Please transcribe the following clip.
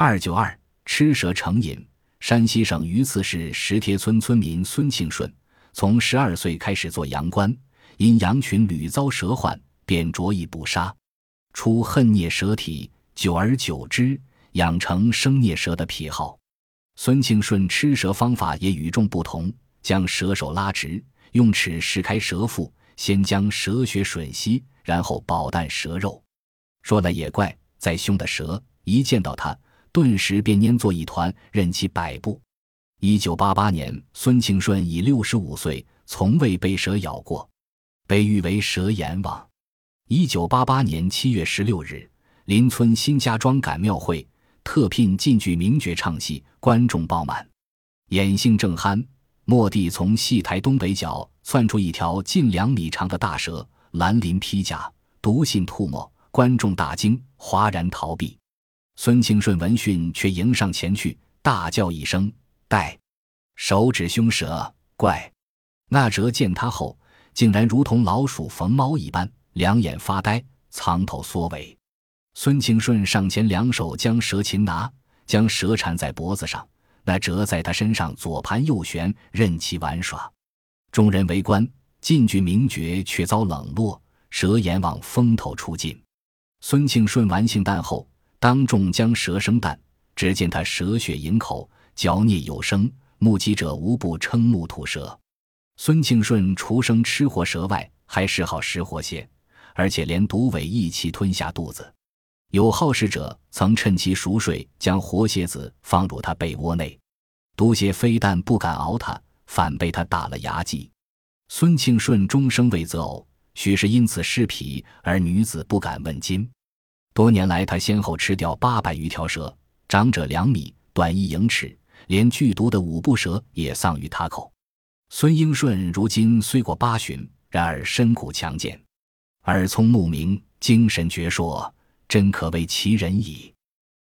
二九二吃蛇成瘾。山西省榆次市石帖村村民孙庆顺，从十二岁开始做羊倌，因羊群屡遭蛇患，便着意捕杀。出恨啮蛇体，久而久之，养成生啮蛇的癖好。孙庆顺吃蛇方法也与众不同，将蛇首拉直，用齿拭开蛇腹，先将蛇血吮吸，然后饱啖蛇肉。说来也怪，再凶的蛇，一见到他，顿时便粘作一团，任其摆布。一九八八年，孙庆顺已六十五岁，从未被蛇咬过，被誉为“蛇阎王”。一九八八年七月十六日，邻村新家庄赶庙会。特聘晋剧名角唱戏，观众爆满，演兴正酣。谟地从戏台东北角窜出一条近两米长的大蛇，蓝鳞披甲，毒性吐沫，观众大惊，哗然逃避。孙庆顺闻讯却迎上前去，大叫一声：“带！”手指凶蛇怪。那蛇见他后，竟然如同老鼠逢猫一般，两眼发呆，藏头缩尾。孙庆顺上前，两手将蛇擒拿，将蛇缠在脖子上。那蛇在他身上左盘右旋，任其玩耍。众人围观，晋剧名角却遭冷落。蛇阎王风头出尽。孙庆顺玩性淡后，当众将蛇生蛋。只见他蛇血盈口，嚼啮有声，目击者无不瞠目吐舌。孙庆顺除生吃活蛇外，还嗜好食活蟹，而且连毒尾一起吞下肚子。有好事者曾趁其熟睡，将活蝎子放入他被窝内，毒蝎非但不敢熬他，反被他打了牙祭。孙庆顺终生未择偶，许是因此失癖，而女子不敢问津。多年来，他先后吃掉八百余条蛇，长者两米，短一英尺，连剧毒的五步蛇也丧于他口。孙英顺如今虽过八旬，然而身骨强健，耳聪目明，精神矍铄。真可谓奇人矣。